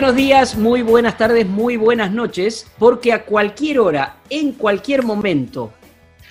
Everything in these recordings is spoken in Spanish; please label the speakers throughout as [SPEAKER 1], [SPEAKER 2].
[SPEAKER 1] Buenos días, muy buenas tardes, muy buenas noches, porque a cualquier hora, en cualquier momento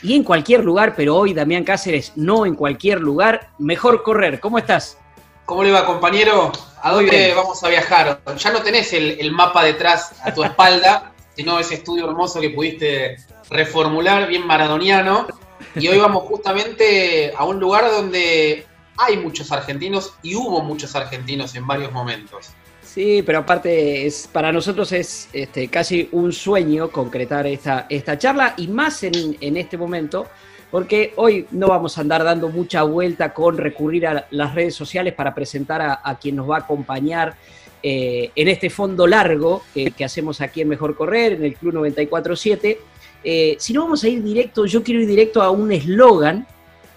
[SPEAKER 1] y en cualquier lugar, pero hoy Damián Cáceres no en cualquier lugar, mejor correr. ¿Cómo estás?
[SPEAKER 2] ¿Cómo le va, compañero? ¿A dónde vamos a viajar? Ya no tenés el, mapa detrás a tu espalda, sino ese estudio hermoso que pudiste reformular, bien maradoniano. Y hoy vamos justamente a un lugar donde hay muchos argentinos y hubo muchos argentinos en varios momentos.
[SPEAKER 1] Sí, pero aparte es para nosotros es este, casi un sueño concretar esta, esta charla y más en, este momento, porque hoy no vamos a andar dando mucha vuelta con recurrir a las redes sociales para presentar a, quien nos va a acompañar eh, en este fondo largo que, hacemos aquí en Mejor Correr, en el Club 947. Eh, si no vamos a ir directo, yo quiero ir directo a un eslogan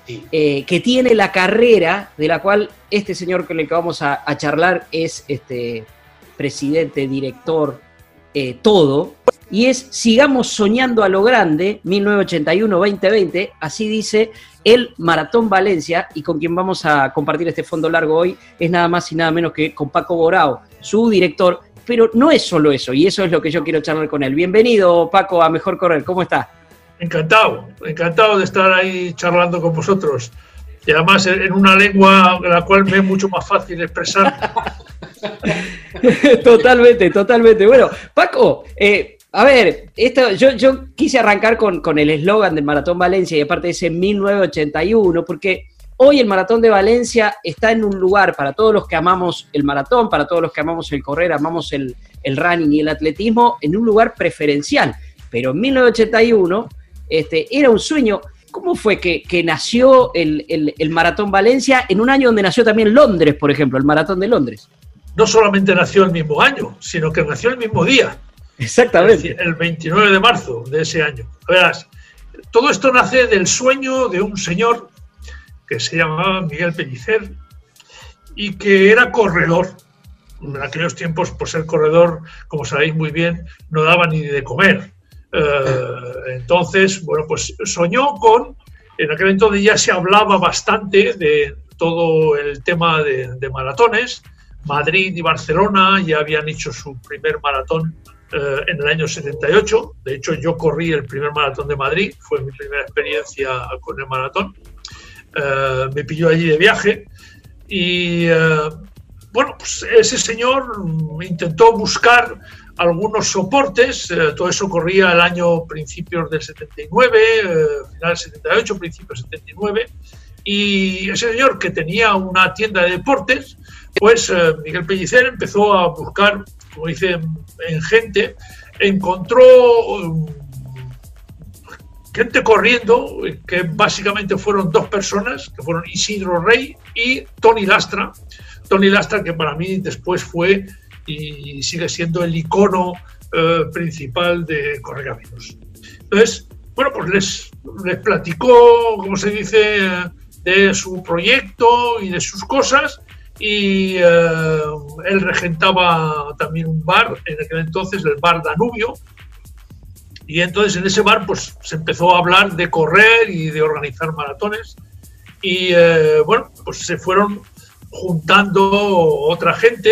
[SPEAKER 1] eh, que tiene la carrera de la cual este señor con el que vamos a, charlar es este, presidente, director, eh, todo, y es Sigamos soñando a lo grande, 1981-2020, así dice el Maratón Valencia, y con quien vamos a compartir este fondo largo hoy es nada más y nada menos que con Paco Borao, su director, pero no es solo eso, y eso es lo que yo quiero charlar con él. Bienvenido, Paco, a Mejor Correr, ¿cómo está?
[SPEAKER 3] Encantado, encantado de estar ahí charlando con vosotros. Y además en una lengua la cual me es mucho más fácil expresar.
[SPEAKER 1] totalmente, totalmente. Bueno, Paco, eh, a ver, esto, yo, yo quise arrancar con, con el eslogan del Maratón Valencia y aparte ese 1981, porque hoy el Maratón de Valencia está en un lugar para todos los que amamos el maratón, para todos los que amamos el correr, amamos el, el running y el atletismo, en un lugar preferencial. Pero en 1981 este, era un sueño. ¿Cómo fue que, nació el, Maratón Valencia en un año donde nació también Londres, por ejemplo, el Maratón de Londres?
[SPEAKER 3] No solamente nació el mismo año, sino que nació el mismo día.
[SPEAKER 1] Exactamente.
[SPEAKER 3] El 29 de marzo de ese año. Verás, todo esto nace del sueño de un señor que se llamaba Miguel Pellicer y que era corredor. En aquellos tiempos, por ser corredor, como sabéis muy bien, no daba ni de comer. Eh, entonces, bueno, pues soñó con, en aquel entonces ya se hablaba bastante de todo el tema de, maratones. Madrid y Barcelona ya habían hecho su primer maratón eh, en el año 78. De hecho, yo corrí el primer maratón de Madrid, fue mi primera experiencia con el maratón. Eh, me pilló allí de viaje y, bueno, pues ese señor intentó buscar algunos soportes, eh, todo eso corría el año principios del 79, eh, final del 78, principios del 79, y ese señor que tenía una tienda de deportes, pues eh, Miguel Pellicer empezó a buscar, como dicen en gente, encontró um, gente corriendo, que básicamente fueron dos personas, que fueron Isidro Rey y Tony Lastra. Tony Lastra, que para mí después fue y sigue siendo el icono eh, principal de Correcaminos. Entonces, bueno, pues les, les platicó, como se dice, de su proyecto y de sus cosas y eh, él regentaba también un bar, en aquel entonces el bar Danubio, y entonces en ese bar pues se empezó a hablar de correr y de organizar maratones y eh, bueno, pues se fueron juntando otra gente,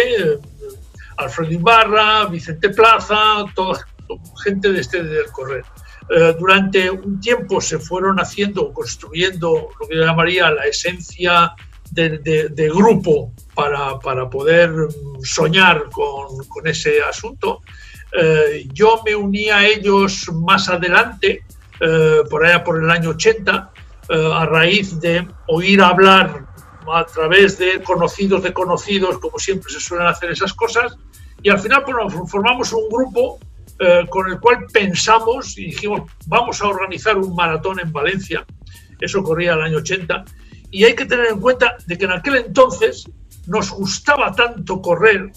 [SPEAKER 3] Alfredo Ibarra, Vicente Plaza, toda gente de este del correr. Eh, durante un tiempo se fueron haciendo, construyendo lo que llamaría la esencia de, grupo para, para, poder soñar con, con ese asunto. Eh, yo me uní a ellos más adelante, eh, por allá por el año 80, a raíz de oír hablar a través de conocidos de conocidos, como siempre se suelen hacer esas cosas, y al final formamos un grupo eh, con el cual pensamos y dijimos, vamos a organizar un maratón en Valencia, eso corría el año 80, y hay que tener en cuenta de que en aquel entonces nos gustaba tanto correr,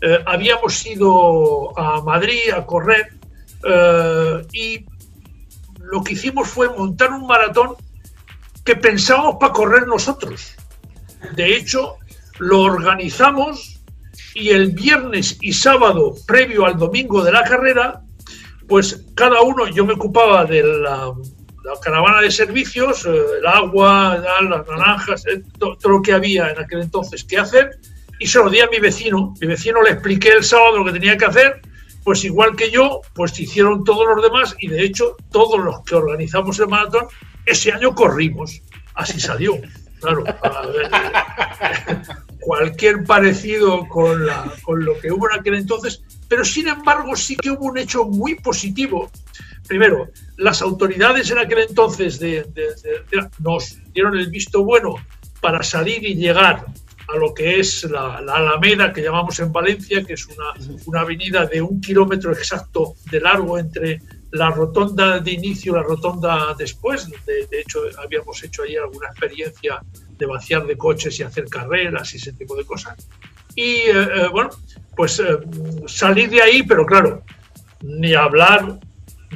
[SPEAKER 3] eh, habíamos ido a Madrid a correr eh, y lo que hicimos fue montar un maratón que pensábamos para correr nosotros. De hecho, lo organizamos y el viernes y sábado previo al domingo de la carrera, pues cada uno, yo me ocupaba de la, caravana de servicios, eh, el agua, las naranjas, eh, todo, lo que había en aquel entonces que hacer, y se lo di a mi vecino. Mi vecino le expliqué el sábado lo que tenía que hacer, pues igual que yo, pues hicieron todos los demás, y de hecho todos los que organizamos el maratón, ese año corrimos. Así salió. Claro, cualquier parecido con, con lo que hubo en aquel entonces, pero sin embargo sí que hubo un hecho muy positivo. Primero, las autoridades en aquel entonces nos dieron el visto bueno para salir y llegar a lo que es la, Alameda, que llamamos en Valencia, que es una, una, avenida de un kilómetro exacto de largo entre la rotonda de inicio y la rotonda después. De, de hecho, habíamos hecho ahí alguna experiencia de vaciar de coches y hacer carreras y ese tipo de cosas. Y eh, eh, bueno, pues eh, salir de ahí, pero claro, ni hablar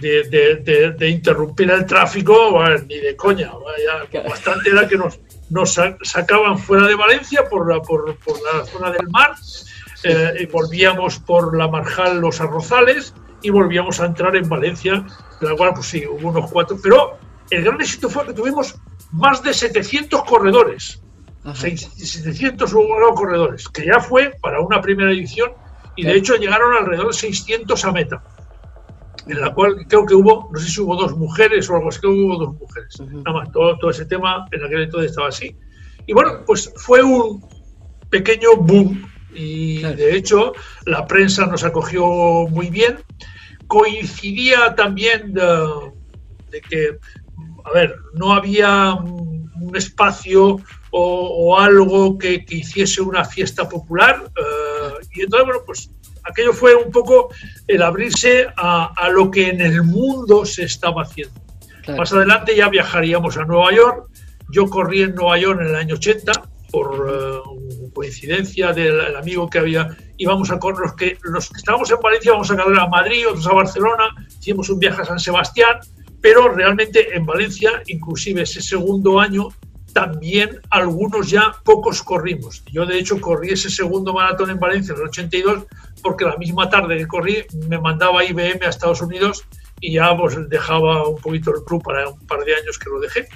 [SPEAKER 3] de, de, interrumpir el tráfico, ni de coña. bastante era que nos, nos sacaban fuera de Valencia por la, por, por la zona del mar, y volvíamos por la Marjal Los Arrozales y volvíamos a entrar en Valencia, de la cual, pues sí, hubo unos cuatro, pero el gran éxito fue que tuvimos más de 700 corredores. 700 corredores, que ya fue para una primera edición y de hecho llegaron alrededor de 600 a meta, en la cual creo que hubo, no sé si hubo dos mujeres o algo así, creo que hubo dos mujeres. Nada más, todo, todo ese tema en aquel entonces estaba así. Y bueno, pues fue un pequeño boom y de hecho la prensa nos acogió muy bien. Coincidía también de que a ver, no había un espacio o, algo que, hiciese una fiesta popular. Eh, y entonces, bueno, pues aquello fue un poco el abrirse a, lo que en el mundo se estaba haciendo. Más adelante ya viajaríamos a Nueva York. Yo corrí en Nueva York en el año 80 por eh, coincidencia del amigo que había. Íbamos a correr, los que, los que estábamos en Valencia, íbamos a correr a Madrid, otros a Barcelona, hicimos un viaje a San Sebastián pero realmente en Valencia, inclusive ese segundo año, también algunos ya pocos corrimos. Yo de hecho corrí ese segundo maratón en Valencia en el 82 porque la misma tarde que corrí me mandaba IBM a Estados Unidos y ya pues dejaba un poquito el club para un par de años que lo dejé.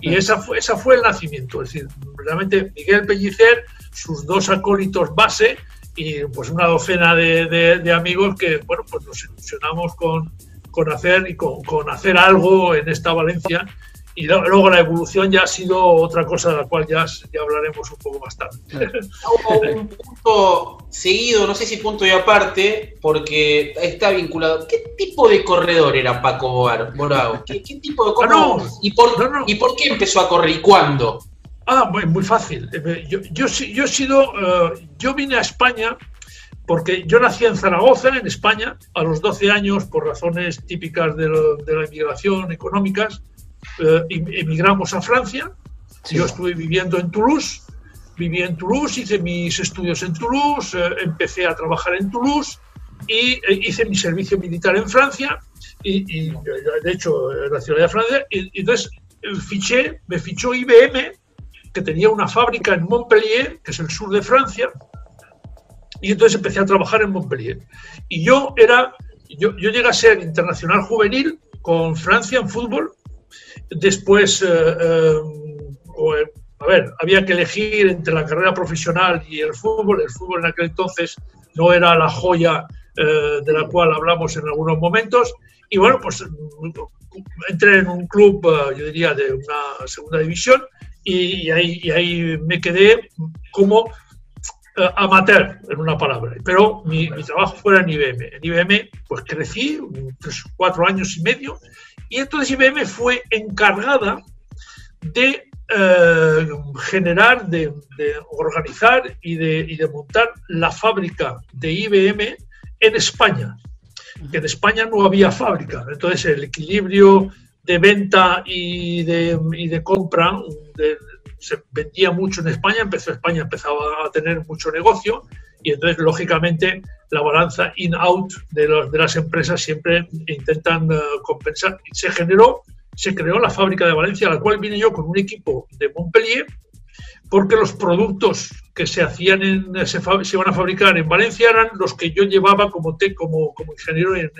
[SPEAKER 3] Y esa fue, esa fue el nacimiento. Es decir, realmente Miguel Pellicer, sus dos acólitos base y pues una docena de, de amigos que, bueno, pues nos ilusionamos con, con hacer y con, hacer algo en esta Valencia. Y luego la evolución ya ha sido otra cosa de la cual ya, ya hablaremos un poco más tarde.
[SPEAKER 2] Hubo un punto seguido, no sé si punto y aparte, porque está vinculado. ¿Qué tipo de corredor era Paco Boar, ¿Qué, tipo de corredor? Ah, ¿Y, por, ¿Y por qué empezó a correr y cuándo?
[SPEAKER 3] Ah, muy, muy fácil. Eh, yo, yo, yo he sido, eh, yo vine a España porque yo nací en Zaragoza, en España, a los 12 años, por razones típicas de, la inmigración económicas, eh, em, emigramos a Francia. Yo estuve viviendo en Toulouse, viví en Toulouse, hice mis estudios en Toulouse, eh, empecé a trabajar en Toulouse y eh, hice mi servicio militar en Francia, y, de hecho, en la ciudad de Francia. Y, entonces fiché, me fichó IBM, que tenía una fábrica en Montpellier, que es el sur de Francia, y entonces empecé a trabajar en Montpellier. Y yo era, yo, yo llegué a ser internacional juvenil con Francia en fútbol. Después, eh, eh, eh, a ver, había que elegir entre la carrera profesional y el fútbol. El fútbol en aquel entonces no era la joya de la cual hablamos en algunos momentos. Y bueno, pues entré en un club, yo diría, de una segunda división y, ahí, y ahí me quedé como amateur, en una palabra. Pero mi, trabajo fuera en IBM. En IBM, pues crecí, cuatro años y medio, y entonces IBM fue encargada de eh, generar, de, organizar y de, montar la fábrica de IBM en España. Que en España no había fábrica. Entonces el equilibrio de venta y de compra se vendía mucho en España, empezó España empezaba a tener mucho negocio y entonces lógicamente la balanza in-out de, de, las empresas siempre intentan eh, compensar. Se generó se creó la fábrica de Valencia, a la cual vine yo con un equipo de Montpellier, porque los productos que se hacían en, se, se iban a fabricar en Valencia eran los que yo llevaba como, como, como ingeniero en,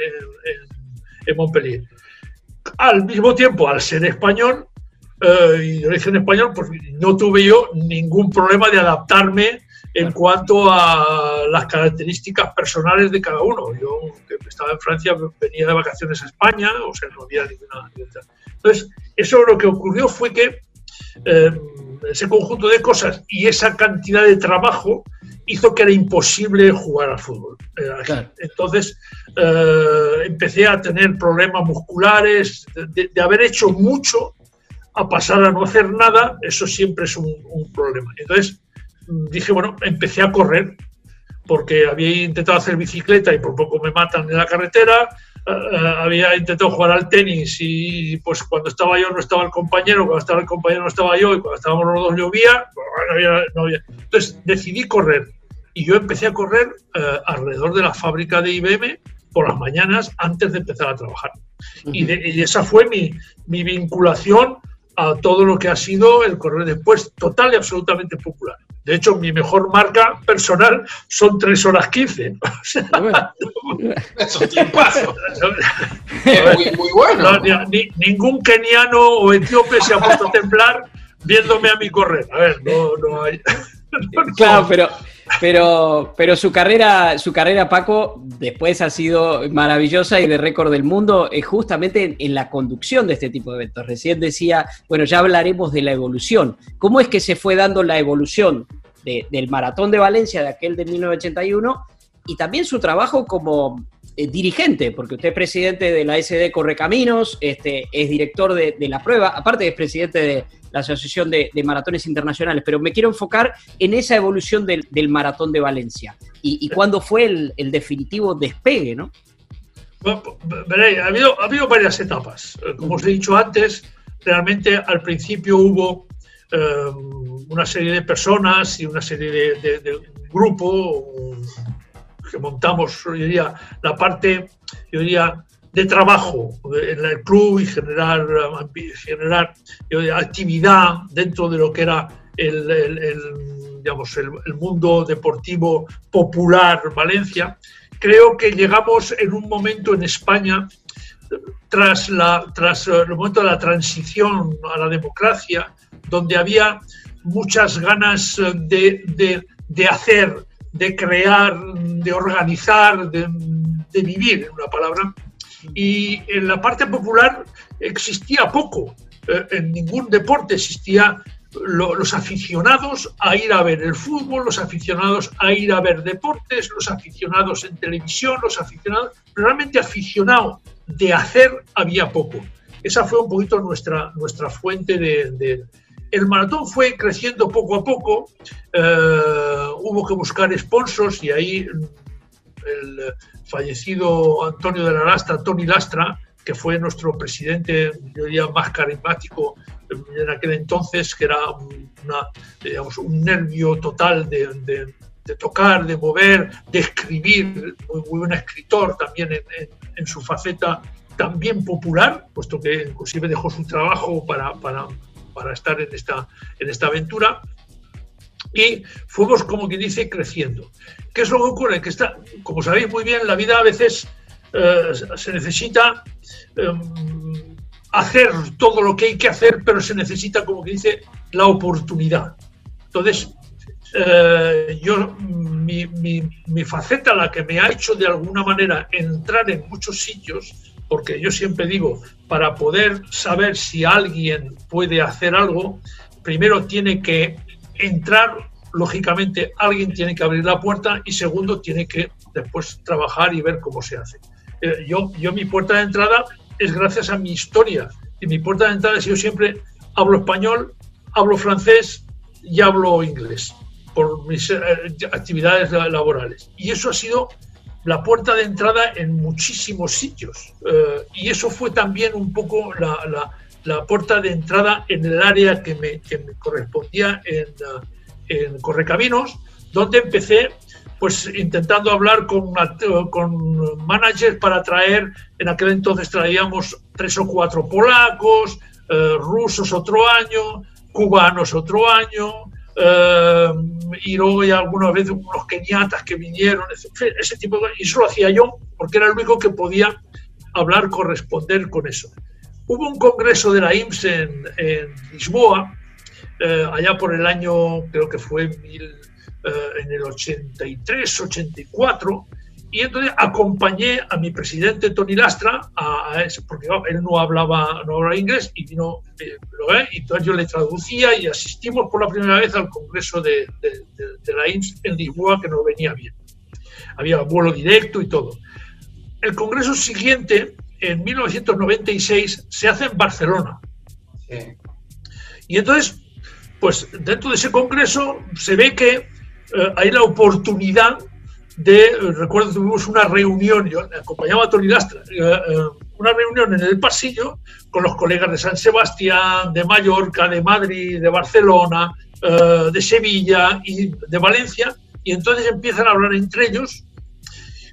[SPEAKER 3] en, Montpellier. Al mismo tiempo, al ser español eh, y de origen español, pues no tuve yo ningún problema de adaptarme en cuanto a las características personales de cada uno. Yo, que estaba en Francia, venía de vacaciones a España, o sea, no había ninguna. Entonces, eso lo que ocurrió fue que eh, ese conjunto de cosas y esa cantidad de trabajo hizo que era imposible jugar al fútbol. Eh, entonces, eh, empecé a tener problemas musculares, de, haber hecho mucho a pasar a no hacer nada, eso siempre es un, un problema. Entonces, dije, bueno, empecé a correr porque había intentado hacer bicicleta y por poco me matan en la carretera, eh, eh, había intentado jugar al tenis y pues cuando estaba yo no estaba el compañero, cuando estaba el compañero no estaba yo y cuando estábamos los dos llovía, pues, no había, entonces decidí correr y yo empecé a correr eh, alrededor de la fábrica de IBM por las mañanas antes de empezar a trabajar. y, y, esa fue mi, mi vinculación a todo lo que ha sido el correr después, total y absolutamente popular. De hecho, mi mejor marca personal son 3 horas 15.
[SPEAKER 2] Eso tiempo. muy, muy bueno.
[SPEAKER 3] ningún keniano o etíope se ha puesto a temblar viéndome a mi correr. A ver, no, no hay.
[SPEAKER 1] claro, pero pero, pero su carrera, su carrera, Paco, después ha sido maravillosa y de récord del mundo, es justamente en, la conducción de este tipo de eventos. Recién decía, bueno, ya hablaremos de la evolución. ¿Cómo es que se fue dando la evolución del maratón de Valencia, de aquel de 1981, y también su trabajo como eh, dirigente, porque usted es presidente de la SD Correcaminos, este, es director de, de la prueba, aparte es presidente de, la Asociación de, Maratones Internacionales, pero me quiero enfocar en esa evolución del, Maratón de Valencia y, cuándo fue el, definitivo despegue, ¿no?
[SPEAKER 3] ha, habido, ha habido varias etapas. Eh, como os he dicho antes, realmente al principio hubo eh, una serie de personas y una serie de, de, grupo que montamos, yo diría, la parte, yo diría, de trabajo en el club y generar, generar actividad dentro de lo que era el, digamos, el, mundo deportivo popular Valencia, creo que llegamos en un momento en España, tras, la, tras el momento de la transición a la democracia, donde había muchas ganas de, de, de hacer, de crear, de organizar, de, de vivir, en una palabra, y en la parte popular existía poco. Eh, en ningún deporte existía los aficionados a ir a ver el fútbol, los aficionados a ir a ver deportes, los aficionados en televisión, los aficionados, realmente aficionado de hacer había poco. Esa fue un poquito nuestra, nuestra fuente de, El maratón fue creciendo poco a poco, eh, hubo que buscar sponsors y ahí el fallecido Antonio de la Lastra, Tony Lastra, que fue nuestro presidente, yo diría, más carismático en aquel entonces, que era un nervio total de, tocar, de mover, de escribir, muy, buen escritor también en, su faceta también popular, puesto que inclusive dejó su trabajo para, para estar en esta, en esta aventura y fuimos, como quien dice, creciendo. ¿Qué es lo que ocurre? Que está, como sabéis muy bien, la vida a veces eh, se necesita em, hacer todo lo que hay que hacer, pero se necesita, como quien dice, la oportunidad. Entonces, eh, yo, mi, mi, faceta, la que me ha hecho de alguna manera entrar en muchos sitios, porque yo siempre digo, para poder saber si alguien puede hacer algo, primero tiene que entrar, lógicamente alguien tiene que abrir la puerta y segundo tiene que después trabajar y ver cómo se hace. Eh, yo, yo mi puerta de entrada es gracias a mi historia y mi puerta de entrada es yo siempre hablo español, hablo francés y hablo inglés por mis eh, actividades laborales. Y eso ha sido la puerta de entrada en muchísimos sitios. Eh, y eso fue también un poco la, la, puerta de entrada en el área que me, que me correspondía en, en Correcaminos, donde empecé pues intentando hablar con, con managers para traer, en aquel entonces traíamos tres o cuatro polacos, eh, rusos otro año, cubanos otro año, eh, y luego ya algunas veces unos keniatas que vinieron, ese tipo de, y eso lo hacía yo porque era el único que podía hablar, corresponder con eso. Hubo un congreso de la IMSS en, Lisboa, eh, allá por el año, creo que fue mil, eh, en el 83, 84, y entonces acompañé a mi presidente Tony Lastra a, eso, porque él no hablaba, no hablaba inglés y vino, eh, y entonces yo le traducía y asistimos por la primera vez al congreso de, de, la INS en Lisboa que no venía bien. Había vuelo directo y todo. El congreso siguiente, en 1996, se hace en Barcelona. Y entonces, pues dentro de ese congreso se ve que eh, hay la oportunidad de, eh, recuerdo tuvimos una reunión, yo acompañaba a Tony Lastra, eh, una reunión en el pasillo con los colegas de San Sebastián, de Mallorca, de Madrid, de Barcelona, de Sevilla y de Valencia, y entonces empiezan a hablar entre ellos,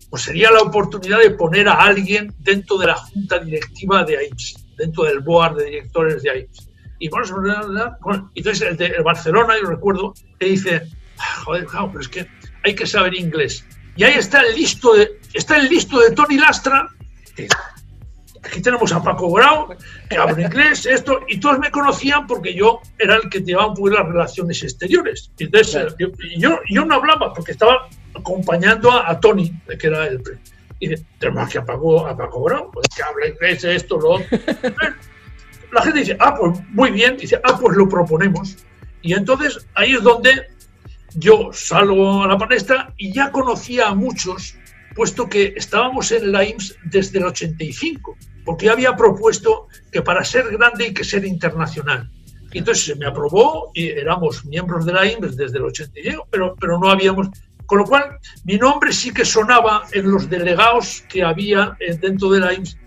[SPEAKER 3] pues sería la oportunidad de poner a alguien dentro de la junta directiva de AIMS, dentro del board de directores de AIMS. Y bueno, entonces el de Barcelona, yo recuerdo, que dice, joder, claro, pero es que hay que saber inglés. Y ahí está el listo de, está el listo de Tony Lastra. aquí tenemos a Paco Grau, que habla inglés, esto, y todos me conocían porque yo era el que llevaba un poco las relaciones exteriores. Y entonces yo, yo, no hablaba porque estaba acompañando a, Tony, que era el. Y tenemos que a Paco, a Paco Grau, pues que habla inglés, esto, lo otro. La gente dice, ah, pues muy bien, dice, ah, pues lo proponemos. Y entonces ahí es donde yo salgo a la palestra y ya conocía a muchos, puesto que estábamos en la IMSS desde el 85, porque había propuesto que para ser grande hay que ser internacional. Y entonces se me aprobó y éramos miembros de la IMSS desde el 85, pero, pero no habíamos... Con lo cual, mi nombre sí que sonaba en los delegados que había dentro de la IMSS.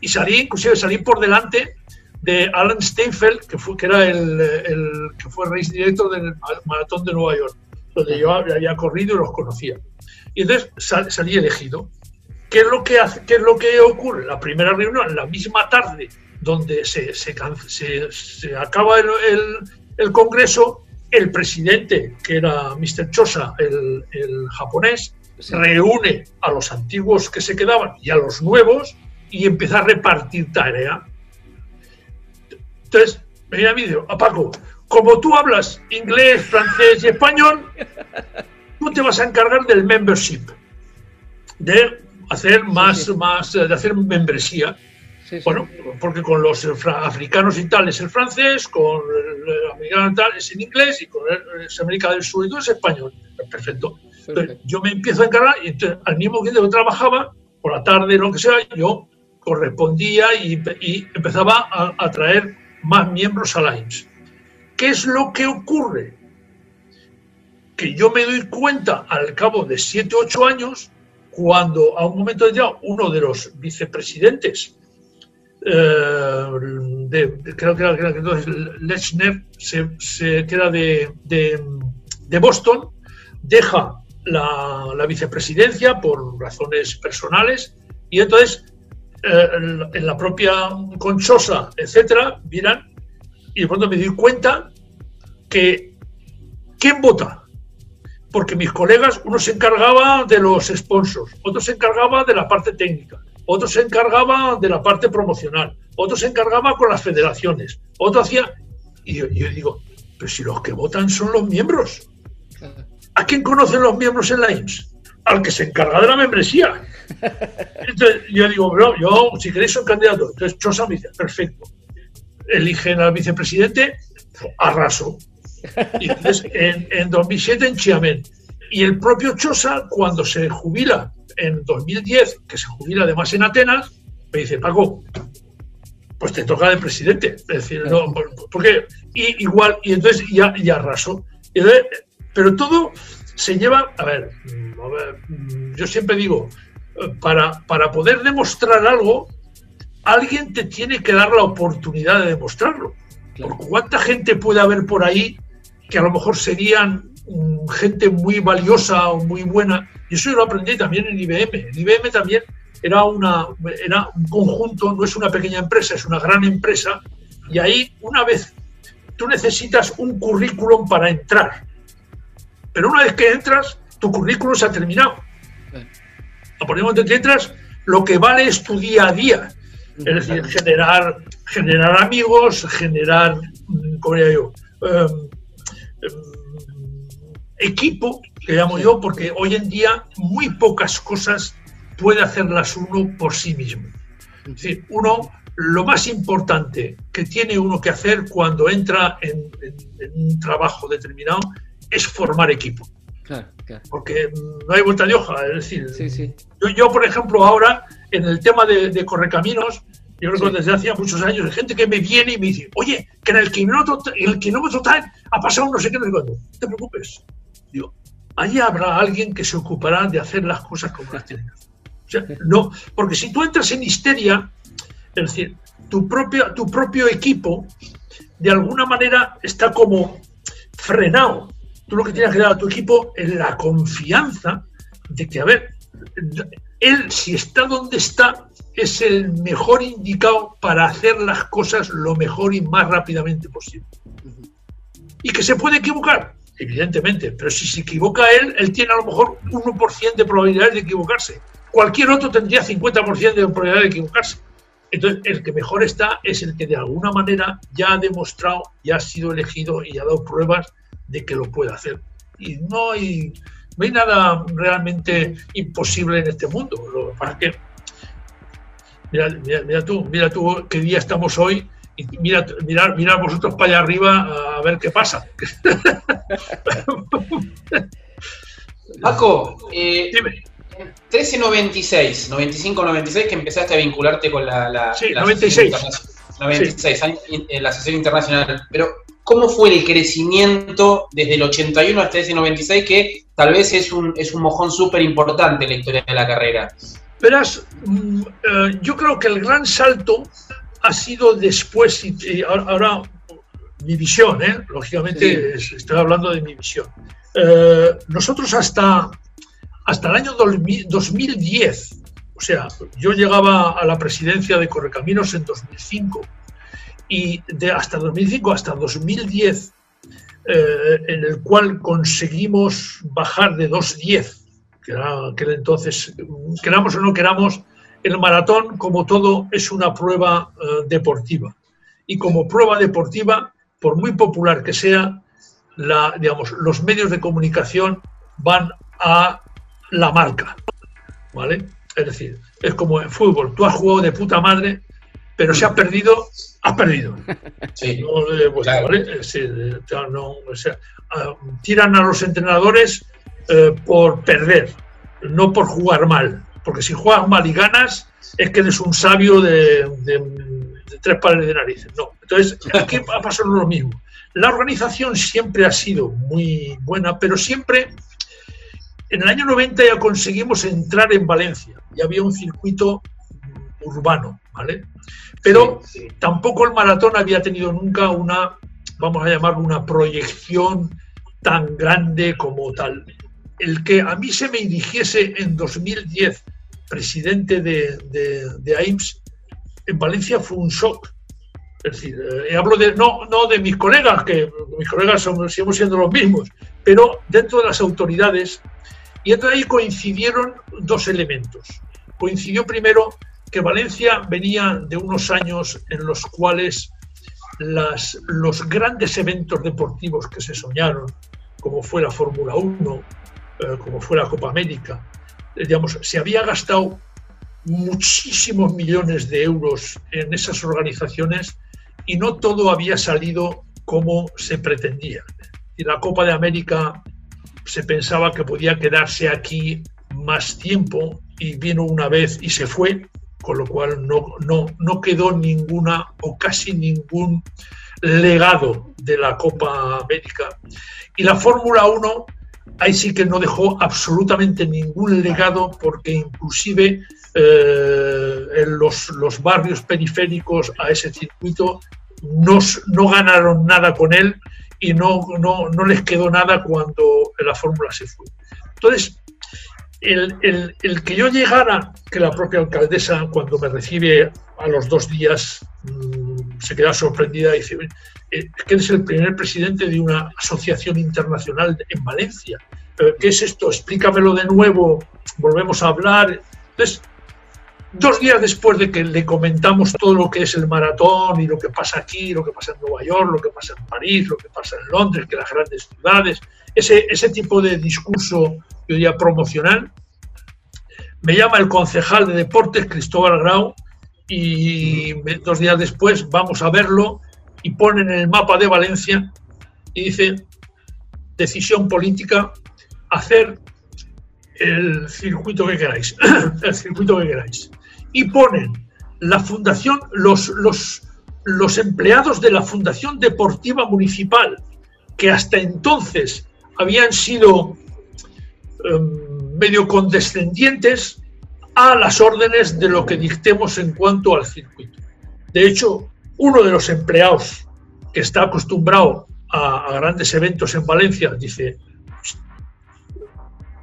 [SPEAKER 3] Y salí, inclusive salí por delante de Alan Steinfeld, que, fue, que era el, el que fue race director del Maratón de Nueva York, donde yo había corrido y los conocía. Y entonces salí elegido. ¿Qué es, lo que hace, ¿Qué es lo que ocurre? La primera reunión, la misma tarde, donde se, se, se, acaba el, el, congreso, el presidente, que era Mr. Chosa, el, el japonés, reúne a los antiguos que se quedaban y a los nuevos y empieza a repartir tarea entonces, venía vídeo, a Paco, como tú hablas inglés, francés y español, tú te vas a encargar del membership, de hacer más, más de hacer membresía. bueno, porque con los africanos y tal es el francés, con el americano y tal es en inglés y con el, América del Sur y todo es español. Perfecto. Entonces, yo me empiezo a encargar y entonces, al mismo tiempo que trabajaba, por la tarde, lo que sea, yo correspondía y, empezaba a, a traer más miembros a la IMSS. ¿Qué es lo que ocurre? Que yo me doy cuenta al cabo de 7 o 8 años, cuando a un momento ya uno de los vicepresidentes, eh, creo que era, entonces Lechner, se, queda de, de, Boston, deja la vicepresidencia por razones personales y entonces eh, en la propia Conchosa, etcétera, miran y de pronto me doy cuenta que ¿quién vota? Porque mis colegas, uno se encargaba de los sponsors, otro se encargaba de la parte técnica, otro se encargaba de la parte promocional, otro se encargaba con las federaciones, otro hacía... Y yo, digo, pero si los que votan son los miembros. ¿A quién conocen los miembros en la IMSS? Al que se encarga de la membresía. Entonces, yo digo, bro, yo, si queréis, soy candidato. Entonces, Chosa me dice, perfecto. Eligen al vicepresidente, arraso. Y entonces, en, en 2007 en Chiamén. Y el propio Chosa, cuando se jubila en 2010, que se jubila además en Atenas, me dice, Paco, pues te toca de presidente. Es decir, no, porque y igual, y entonces ya, ya arrasó. pero todo se lleva, a ver, yo siempre digo, para, para poder demostrar algo, alguien te tiene que dar la oportunidad de demostrarlo. ¿Cuánta gente puede haber por ahí que a lo mejor serían mm, gente muy valiosa o muy buena? Y eso yo lo aprendí también en IBM. En IBM también era, una, era un conjunto, no es una pequeña empresa, es una gran empresa. Y ahí, una vez, tú necesitas un currículum para entrar. Pero una vez que entras, tu currículum se ha terminado. A ponemos que entras, lo que vale es tu día a día. Es decir, generar, generar amigos, generar, mm, ¿cómo diría yo? Em, em, equipo, que llamo yo, porque hoy en día muy pocas cosas puede hacerlas uno por sí mismo. Es decir, uno, lo más importante que tiene uno que hacer cuando entra en, un trabajo determinado es formar equipo. Porque no hay vuelta de hoja. Es decir, Yo, por ejemplo, ahora en el tema de, correcaminos, yo recuerdo desde hace muchos años hay gente que me viene y me dice, oye, que en el kilómetro, el kilómetro tal ha pasado no sé qué, no sé cuándo. No te preocupes. Digo, ahí habrá alguien que se ocupará de hacer las cosas como las tienen no, porque si tú entras en histeria, es decir, tu propio, tu propio equipo de alguna manera está como frenado. Tú lo que tienes que dar a tu equipo es la confianza de que, a ver, él si está donde está es el mejor indicado para hacer las cosas lo mejor y más rápidamente posible. Y que se puede equivocar, evidentemente, pero si se equivoca él, él tiene a lo mejor 1% de probabilidades de equivocarse cualquier otro tendría 50% de probabilidad de equivocarse. Entonces, el que mejor está es el que de alguna manera ya ha demostrado, ya ha sido elegido y ha dado pruebas de que lo puede hacer. Y no hay, no hay nada realmente imposible en este mundo. Lo que pasa es que, mira, mira, tú, mira tú qué día estamos hoy y mira, mirar, mirar vosotros para allá arriba a ver qué pasa.
[SPEAKER 2] Paco, eh, Dime. 1396, 95-96 que empezaste a vincularte con la, la,
[SPEAKER 3] sí, 96.
[SPEAKER 2] 96, en la sesión internacional. Pero, ¿cómo fue el crecimiento desde el 81 hasta ese 96 que tal vez es un, es un mojón súper importante en la historia de la carrera?
[SPEAKER 3] Verás, mm, eh, yo creo que el gran salto ha sido después, y, ahora, mi visión, ¿eh? lógicamente estoy hablando de mi visión. Eh, nosotros hasta hasta el año 2010. O sea, yo llegaba a la presidencia de Correcaminos en 2005 y de hasta 2005 hasta 2010, eh, en el cual conseguimos bajar de 2.10, que era aquel entonces, queramos o no queramos, el maratón, como todo, es una prueba eh, deportiva. Y como prueba deportiva, por muy popular que sea, digamos, los medios de comunicación van a la marca, ¿vale? Es decir, es como en fútbol, tú has jugado de puta madre, pero si has perdido, has perdido. Sí, tiran a los entrenadores eh, por perder, no por jugar mal, porque si juegas mal y ganas, es que eres un sabio de, tres pares de narices. No, entonces aquí ha pasado lo mismo. La organización siempre ha sido muy buena, pero siempre en el año 90 ya conseguimos entrar en Valencia y había un circuito urbano, ¿vale? Pero tampoco el maratón había tenido nunca una, vamos a llamarlo, una proyección tan grande como tal. El que a mí se me dirigiese en 2010 presidente de, de, AIMS en Valencia fue un shock. Es decir, eh, hablo de, no, no de mis colegas, que mis colegas somos, seguimos siendo los mismos, pero dentro de las autoridades y entonces ahí coincidieron dos elementos. Coincidió primero que Valencia venía de unos años en los cuales los grandes eventos deportivos que se soñaron, como fue la Fórmula 1, eh, como fue la Copa América, eh, se había gastado muchísimos millones de euros en esas organizaciones y no todo había salido como se pretendía. Y la Copa de América se pensaba que podía quedarse aquí más tiempo y vino una vez y se fue, con lo cual no, no, no quedó ninguna o casi ningún legado de la Copa América. Y la Fórmula 1, ahí sí que no dejó absolutamente ningún legado porque inclusive eh, en los, los, barrios periféricos a ese circuito no, no ganaron nada con él y no, no, no les quedó nada cuando la Fórmula se fue. Entonces, el, el, que yo llegara, que la propia alcaldesa, cuando me recibe a los dos días, mmm, se queda sorprendida y dice, eh, que eres el primer presidente de una asociación internacional en Valencia. ¿Qué es esto? Explícamelo de nuevo, volvemos a hablar. Entonces, dos días después de que le comentamos todo lo que es el maratón y lo que pasa aquí, lo que pasa en Nueva York, lo que pasa en París, lo que pasa en Londres, que las grandes ciudades, ese, ese tipo de discurso, yo diría, promocional, me llama el concejal de deportes, Cristóbal Grau, y dos días después vamos a verlo y ponen en el mapa de Valencia y dice, decisión política, hacer el circuito que queráis, el circuito que queráis. Y ponen la fundación, los, los, empleados de la Fundación Deportiva Municipal, que hasta entonces habían sido um, medio condescendientes a las órdenes de lo que dictemos en cuanto al circuito. De hecho, uno de los empleados que está acostumbrado a grandes eventos en Valencia dice,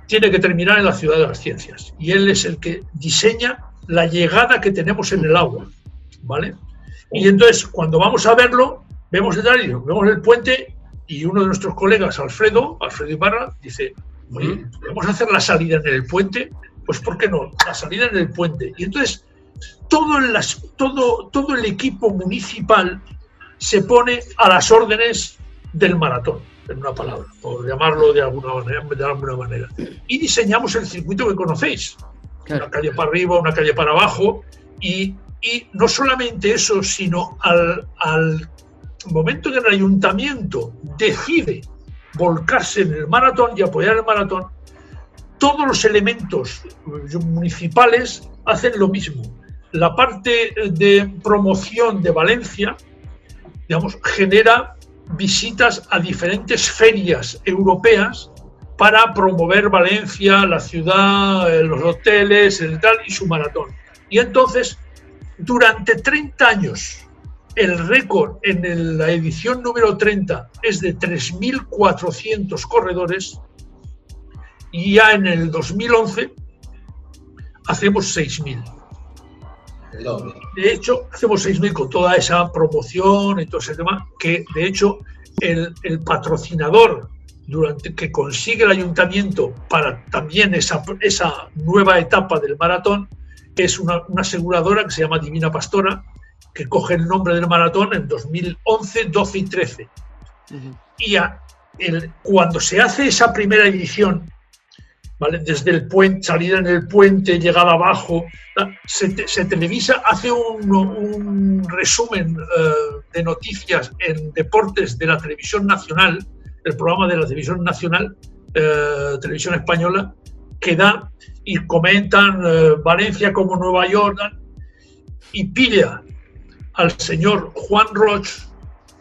[SPEAKER 3] tiene que terminar en la ciudad de las ciencias. Y él es el que diseña la llegada que tenemos en el agua. ¿Vale? Y entonces, cuando vamos a verlo, vemos el dario, vemos el puente y uno de nuestros colegas, Alfredo, Alfredo Ibarra, dice, oye, ¿podemos hacer la salida en el puente? Pues ¿por qué no? La salida en el puente. Y entonces todo, las, todo, todo el equipo municipal se pone a las órdenes del maratón, en una palabra, por llamarlo de alguna manera. De alguna manera. Y diseñamos el circuito que conocéis. Una calle para arriba, una calle para abajo. Y, y no solamente eso, sino al, al momento que el ayuntamiento decide volcarse en el maratón y apoyar el maratón, todos los elementos municipales hacen lo mismo la parte de promoción de Valencia, digamos, genera visitas a diferentes ferias europeas para promover Valencia, la ciudad, eh, los hoteles, el tal y su maratón. Y entonces, durante 30 años, el récord en la edición número 30 es de 3.400 corredores y ya en el 2011 hacemos 6.000. De hecho, hacemos 6.000 con toda esa promoción y todo ese tema, que de hecho el, el patrocinador durante, que consigue el ayuntamiento para también esa, esa nueva etapa del maratón es una, una, aseguradora que se llama Divina Pastora, que coge el nombre del maratón en 2011, 12 y 13. Uh -huh. Y a, el, cuando se hace esa primera edición ¿vale? Desde el puente, salida en el puente, llegada abajo, se, te, se televisa, hace un, un resumen uh, de noticias en deportes de la televisión nacional, el programa de la televisión nacional, uh, televisión española, que da y comentan uh, Valencia como Nueva York y pilla al señor Juan Roch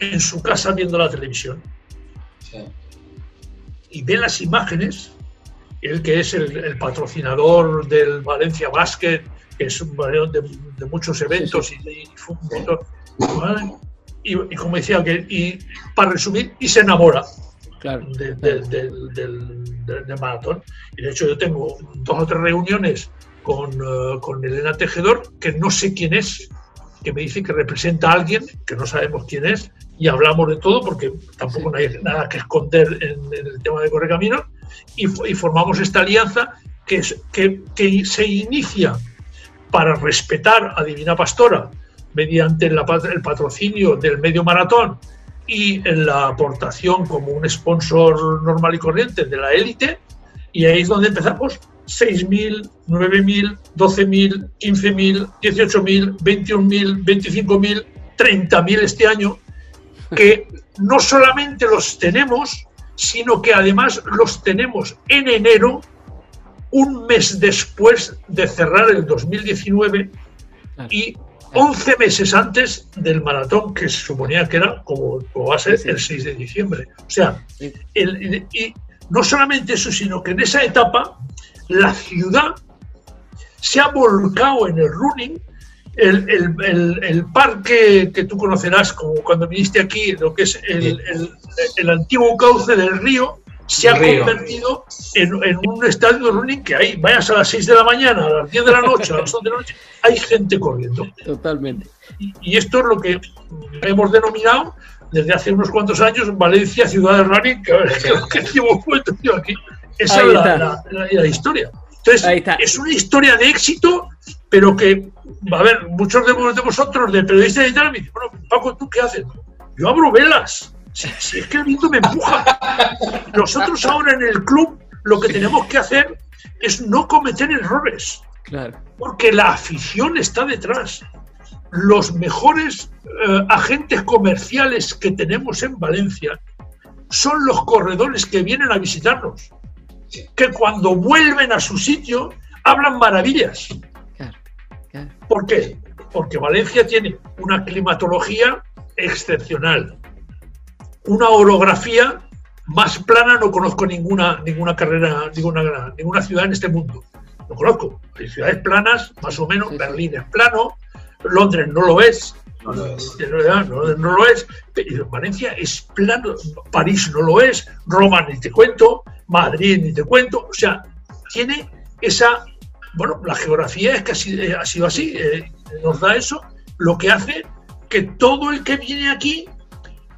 [SPEAKER 3] en su casa viendo la televisión. Sí. Y ve las imágenes él que es el, el, patrocinador del Valencia Basket, que es un de, de muchos eventos sí, sí. y, y ¿vale? y, y, como decía, que, y para resumir, y se enamora claro, de, de, del, del, del, maratón. Y de hecho yo tengo dos o tres reuniones con, uh, con Elena Tejedor, que no sé quién es, que me dice que representa a alguien, que no sabemos quién es, y hablamos de todo porque tampoco sí. no hay nada que esconder en, en el tema de Correcaminos y, y, formamos esta alianza que, es, que, que, se inicia para respetar a Divina Pastora mediante la, el patrocinio del medio maratón y en la aportación como un sponsor normal y corriente de la élite y ahí es donde empezamos. 6.000, 9.000, 12.000, 15.000, 18.000, 21.000, 25.000, 30.000 este año que no solamente los tenemos, sino que además los tenemos en enero, un mes después de cerrar el 2019, y 11 meses antes del maratón que se suponía que era como, va a ser el 6 de diciembre. O sea, y no solamente eso, sino que en esa etapa la ciudad se ha volcado en el running. El, parque que tú conocerás como cuando viniste aquí, lo que es el, antiguo cauce del río, se ha convertido en, un estadio de running que hay, vayas a las 6 de la mañana, a las 10 de la noche, a las 11 de la noche, hay gente corriendo.
[SPEAKER 1] Totalmente.
[SPEAKER 3] Y, esto es lo que hemos denominado desde hace unos cuantos años Valencia Ciudad de Running, que, que, que hemos puesto aquí. Esa es la, historia. Entonces, es una historia de éxito, pero que, a ver, muchos de, vosotros, de periodistas y tal, me dicen, bueno, Paco, ¿tú qué haces? Yo abro velas. Si, es que el viento me empuja. Nosotros ahora en el club lo que tenemos que hacer es no cometer errores.
[SPEAKER 1] Claro.
[SPEAKER 3] Porque la afición está detrás. Los mejores eh, agentes comerciales que tenemos en Valencia son los corredores que vienen a visitarnos que cuando vuelven a su sitio hablan maravillas. ¿Por qué? Porque Valencia tiene una climatología excepcional, una orografía más plana no conozco ninguna, ninguna carrera, ninguna, ninguna ciudad en este mundo. No conozco. Hay ciudades planas, más o menos. Berlín es plano, Londres no lo es. No lo es. No, lo es. Valencia es plano, París no lo es, Roma ni te cuento, Madrid, ni te cuento. O sea, tiene esa. Bueno, la geografía es que ha sido, así, eh, nos da eso, lo que hace que todo el que viene aquí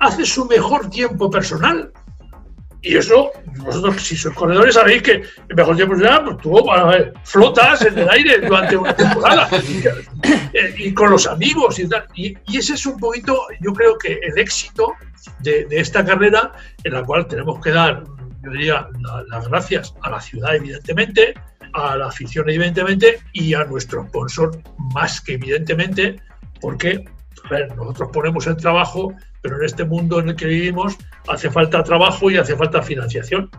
[SPEAKER 3] hace su mejor tiempo personal. Y eso, vosotros, si sois corredores, sabéis que el mejor tiempo personal, pues tú flotas en el aire durante una temporada eh, y, con los amigos y tal. Y, ese es un poquito, yo creo que el éxito de, de esta carrera, en la cual tenemos que dar yo diría, las gracias a la ciudad, evidentemente, a la afición, evidentemente, y a nuestro sponsor, más que evidentemente, porque nosotros ponemos el trabajo, pero en este mundo en el que vivimos hace falta trabajo y hace falta financiación.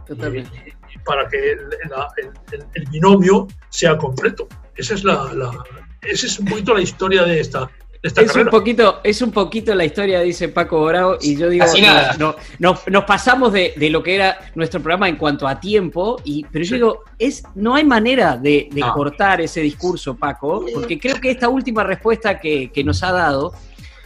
[SPEAKER 3] para que el, binomio sea completo. Esa es la, esa es un poquito la historia de esta,
[SPEAKER 1] es un poquito, es un poquito la historia, dice Paco Bravo, y yo digo, no, nos pasamos de, lo que era nuestro programa en cuanto a tiempo, y, pero yo digo, es, no hay manera de, cortar ese discurso, Paco, porque creo que esta última respuesta que, que nos ha dado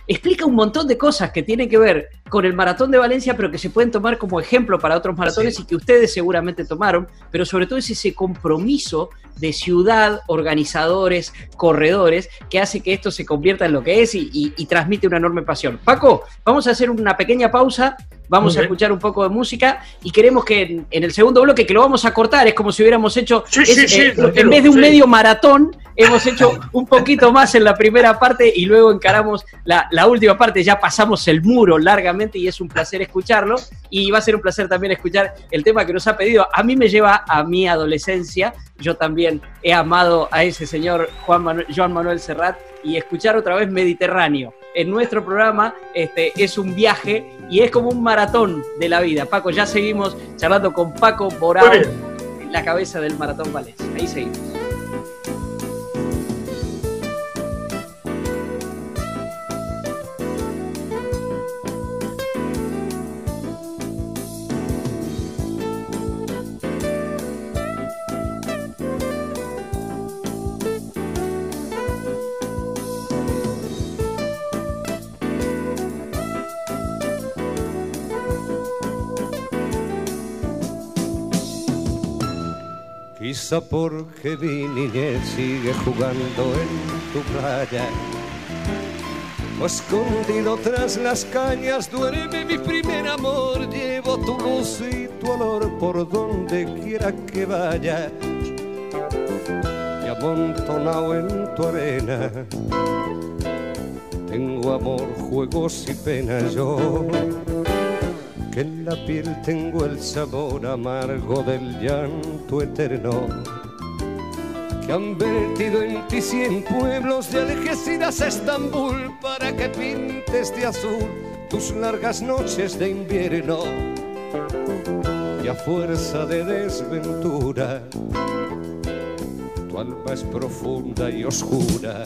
[SPEAKER 1] explica un montón de cosas que tienen que ver con el maratón de Valencia, pero que se pueden tomar como ejemplo para otros maratones y que ustedes seguramente tomaron, pero sobre todo es ese compromiso de ciudad, organizadores, corredores, que hace que esto se convierta en lo que es y, transmite una enorme pasión. Paco, vamos a hacer una pequeña pausa, vamos a escuchar un poco de música y queremos que en, el segundo bloque, que lo vamos a cortar, es como si hubiéramos hecho, eh, en vez de un medio maratón, hemos hecho un poquito más en la primera parte y luego encaramos la, última parte, ya pasamos el muro largamente y es un placer escucharlo. Y va a ser un placer también escuchar el tema que nos ha pedido. A mí me lleva a mi adolescencia, yo también he amado a ese señor Juan Manuel, Joan Manuel Serrat y escuchar otra vez Mediterráneo. En nuestro programa este, es un viaje y es como un maratón de la vida. Paco, ya seguimos charlando con Paco Borao, la cabeza del Maratón Valencia. Ahí seguimos.
[SPEAKER 4] Quizá porque mi niñez sigue jugando en tu playa. O escondido tras las cañas duerme mi primer amor. Llevo tu luz y tu olor por donde quiera que vaya. Y amontonado en tu arena. Tengo amor, juegos y penas yo en la piel tengo el sabor amargo del llanto eterno que han vertido en ti cien pueblos de Algeciras a Estambul para que pintes de azul tus largas noches de invierno. Y a fuerza de desventura tu alma es profunda y oscura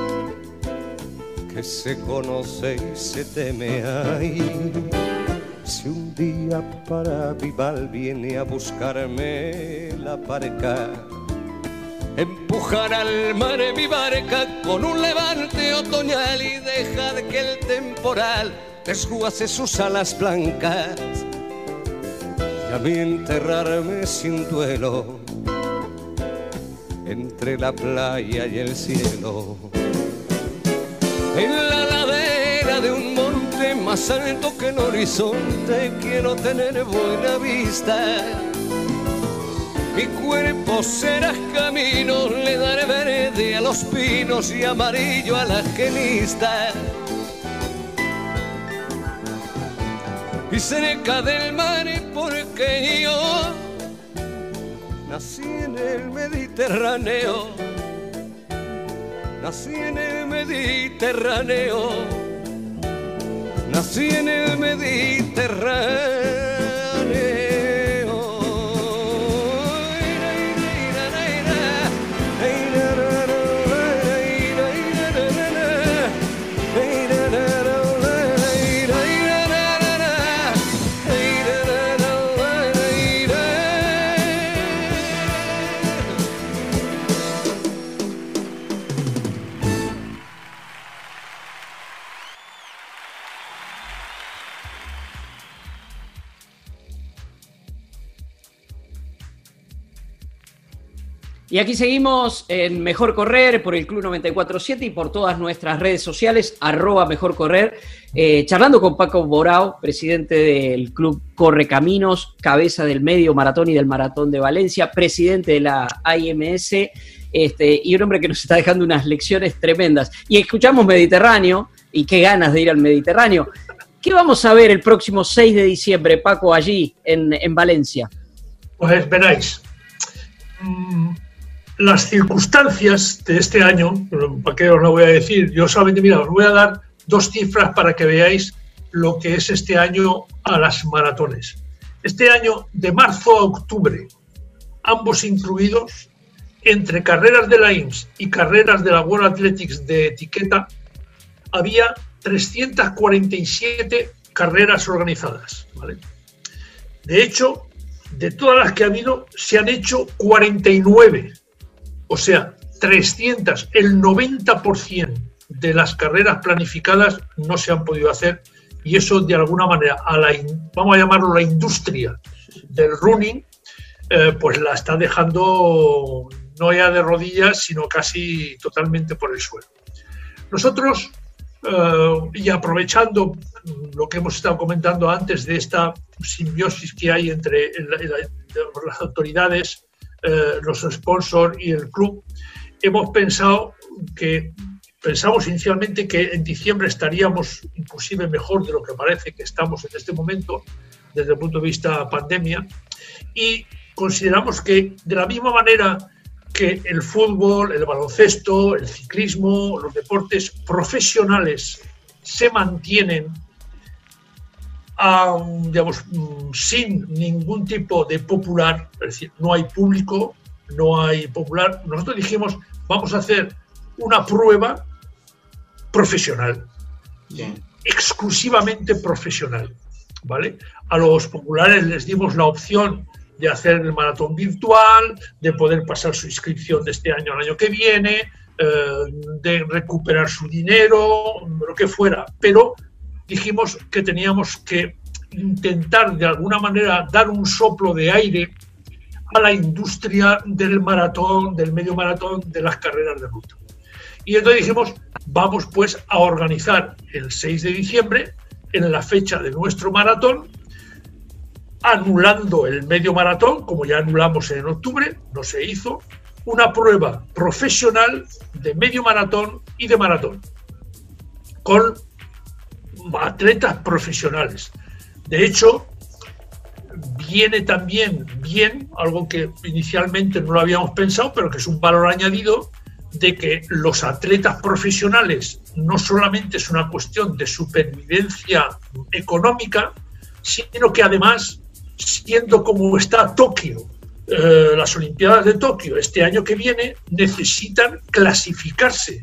[SPEAKER 4] que se conoce y se teme ahí. Si un día para Vival viene a buscarme la pareja, empujar al mar mi barca con un levante otoñal y dejar que el temporal desguace sus alas blancas y a mí enterrarme sin duelo entre la playa y el cielo en la ladera de un monte más alto que el horizonte quiero tener buena vista. Mi cuerpo será camino, le daré verde a los pinos y amarillo a la genista. Y cerca del mar porque yo nací en el Mediterráneo Nací en el Mediterráneo, nací en el Mediterráneo.
[SPEAKER 1] Y aquí seguimos en Mejor Correr por el Club 947 y por todas nuestras redes sociales, arroba Mejor Correr, eh, charlando con Paco Borao, presidente del Club Corre Caminos, cabeza del medio maratón y del maratón de Valencia, presidente de la IMS, este, y un hombre que nos está dejando unas lecciones tremendas. Y escuchamos Mediterráneo, y qué ganas de ir al Mediterráneo. ¿Qué vamos a ver el próximo 6 de diciembre, Paco, allí en, en Valencia?
[SPEAKER 3] Pues veráis. Mm, las circunstancias de este año, ¿para qué os lo voy a decir? Yo solamente, mira, os voy a dar dos cifras para que veáis lo que es este año a las maratones. Este año, de marzo a octubre, ambos incluidos, entre carreras de la IMSS y carreras de la World Athletics de etiqueta, había 347 carreras organizadas. De hecho, de todas las que ha habido, se han hecho 49 o sea, 300, el 90% de las carreras planificadas no se han podido hacer y eso de alguna manera, a la, vamos a llamarlo la industria del running, eh, pues la está dejando no ya de rodillas, sino casi totalmente por el suelo. Nosotros, eh, y aprovechando lo que hemos estado comentando antes de esta simbiosis que hay entre las autoridades, eh, los sponsors y el club, hemos pensado que pensamos inicialmente que en diciembre estaríamos inclusive mejor de lo que parece que estamos en este momento desde el punto de vista pandemia y consideramos que de la misma manera que el fútbol, el baloncesto, el ciclismo, los deportes profesionales se mantienen digamos, mm, sin ningún tipo de popular, es decir, no hay público, no hay popular. Nosotros dijimos, vamos a hacer una prueba profesional, exclusivamente profesional, ¿vale? A los populares les dimos la opción de hacer el maratón virtual, de poder pasar su inscripción de este año al año que viene, eh, de recuperar su dinero, lo que fuera, pero dijimos que teníamos que intentar de alguna manera dar un soplo de aire a la industria del maratón, del medio maratón, de las carreras de ruta. Y entonces dijimos, vamos pues a organizar el 6 de diciembre, en la fecha de nuestro maratón, anulando el medio maratón, como ya anulamos en octubre, no se hizo, una prueba profesional de medio maratón y de maratón, con atletas profesionales. De hecho, viene también bien, algo que inicialmente no lo habíamos pensado, pero que es un valor añadido, de que los atletas profesionales no solamente es una cuestión de supervivencia económica, sino que además, siendo como está Tokio, eh, las Olimpiadas de Tokio este año que viene, necesitan clasificarse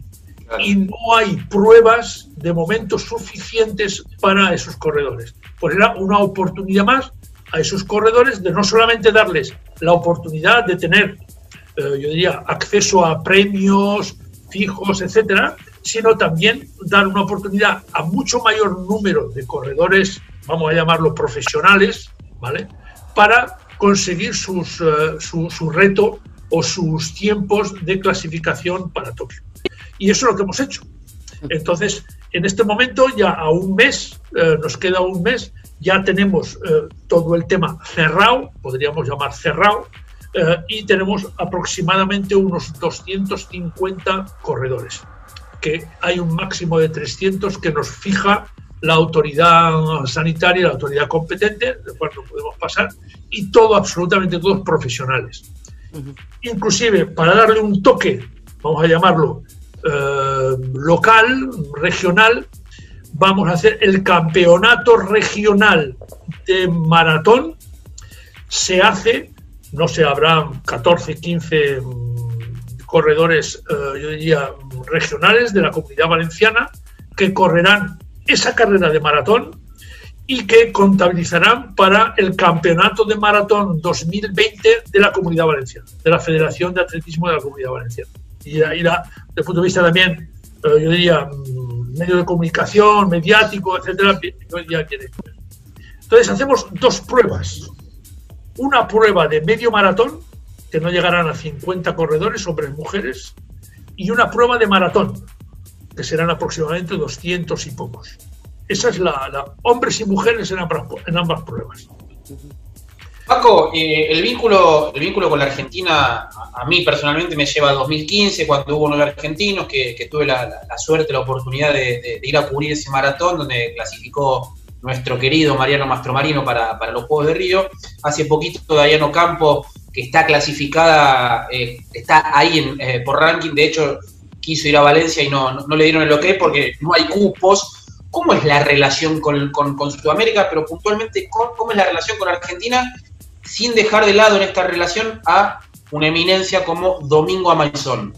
[SPEAKER 3] y no hay pruebas de momento suficientes para esos corredores. Pues era una oportunidad más a esos corredores de no solamente darles la oportunidad de tener, eh, yo diría, acceso a premios fijos, etcétera, sino también dar una oportunidad a mucho mayor número de corredores, vamos a llamarlo profesionales, ¿vale? Para conseguir sus, eh, su, su reto o sus tiempos de clasificación para Tokio. Y eso es lo que hemos hecho. Entonces, en este momento, ya a un mes, eh, nos queda un mes, ya tenemos eh, todo el tema cerrado, podríamos llamar cerrado, eh, y tenemos aproximadamente unos 250 corredores, que hay un máximo de 300 que nos fija la autoridad sanitaria, la autoridad competente, de cual no podemos pasar, y todo, absolutamente todos profesionales. Inclusive, para darle un toque, vamos a llamarlo, eh, local, regional, vamos a hacer el campeonato regional de maratón. Se hace, no sé, habrá 14, 15 mm, corredores, eh, yo diría, regionales de la comunidad valenciana que correrán esa carrera de maratón y que contabilizarán para el campeonato de maratón 2020 de la comunidad valenciana, de la Federación de Atletismo de la Comunidad Valenciana y irá desde el punto de vista también, eh, yo diría, mm, medio de comunicación, mediático, etcétera, Entonces hacemos dos pruebas. Una prueba de medio maratón, que no llegarán a 50 corredores, hombres y mujeres, y una prueba de maratón, que serán aproximadamente 200 y pocos. Esa es la, hombres y mujeres en ambas, en ambas pruebas.
[SPEAKER 2] Paco, eh, el, vínculo, el vínculo con la Argentina, a, mí personalmente me lleva a 2015, cuando hubo nueve argentinos, que, tuve la, suerte, la oportunidad de, ir a cubrir ese maratón, donde clasificó nuestro querido Mariano Mastromarino para, los Juegos de Río. Hace poquito Dayano Campo, que está clasificada, eh, está ahí eh, por ranking, de hecho quiso ir a Valencia y no, le dieron el ok porque no hay cupos. ¿Cómo es la relación con, Sudamérica, pero puntualmente cómo es la relación con Argentina sin dejar de lado en esta relación a una eminencia como Domingo Amaizón.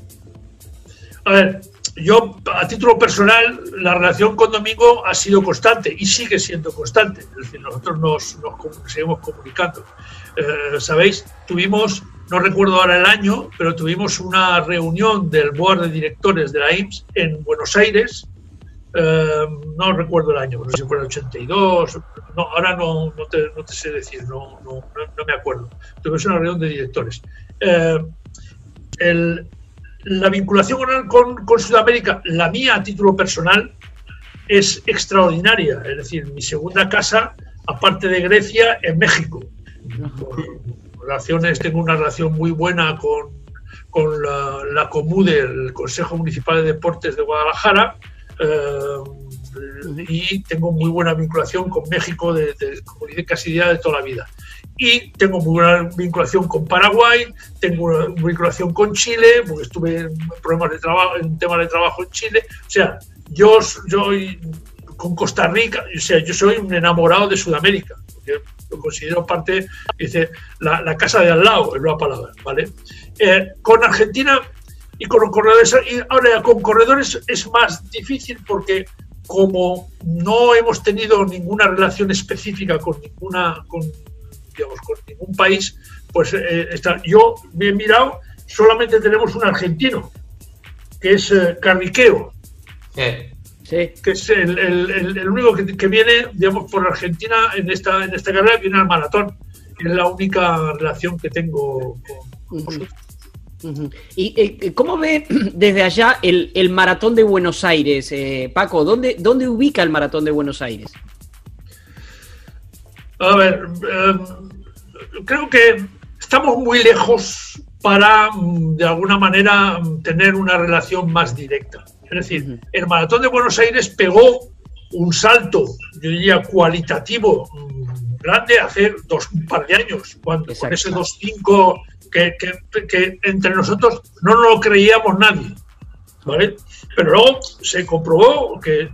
[SPEAKER 3] A ver, yo a título personal, la relación con Domingo ha sido constante y sigue siendo constante. Es decir, nosotros nos, seguimos comunicando. Eh, Sabéis, tuvimos, no recuerdo ahora el año, pero tuvimos una reunión del board de directores de la IMSS en Buenos Aires eh, no recuerdo el año, no sé si fue el 82, no, ahora no, no, te, no te, sé decir, no, no, no, me acuerdo. Tuvimos una reunión de directores. El, la vinculación con, con, Sudamérica, la mía a título personal, es extraordinaria. Es decir, mi segunda casa, aparte de Grecia, en México. relaciones, tengo una relación muy buena con, con la, la COMUDE, el Consejo Municipal de Deportes de Guadalajara, eh, y tengo muy buena vinculación con México, de, de, dice casi de toda la vida. Y tengo muy buena vinculación con Paraguay, tengo una vinculación con Chile, porque estuve en problemas de trabajo, en temas de trabajo en Chile. O sea, yo, yo con Costa Rica, o sea, yo soy un enamorado de Sudamérica, porque lo considero parte, dice, la, casa de al lado, es la palabra, ¿vale? Eh, con Argentina y con corredores, y ahora con corredores es más difícil porque como no hemos tenido ninguna relación específica con ninguna, con, digamos, con ningún país, pues eh, está, yo me he mirado, solamente tenemos un argentino, que es eh, Carriqueo. que es el, único que, viene, digamos, por Argentina en esta, en esta carrera, viene al maratón. Es la única relación que tengo con,
[SPEAKER 1] ¿Y eh, cómo ve desde allá el, maratón de Buenos Aires, eh, Paco? ¿dónde, ¿Dónde ubica el maratón de Buenos Aires?
[SPEAKER 3] A ver, em, creo que estamos muy lejos para, mm, de alguna manera, mm, tener una relación más directa. Es decir, el maratón de Buenos Aires pegó un salto, yo diría, cualitativo mm, grande hace dos un par de años, cuando con ese 2.5 que, entre nosotros no lo creíamos nadie. ¿vale? Pero luego se comprobó que,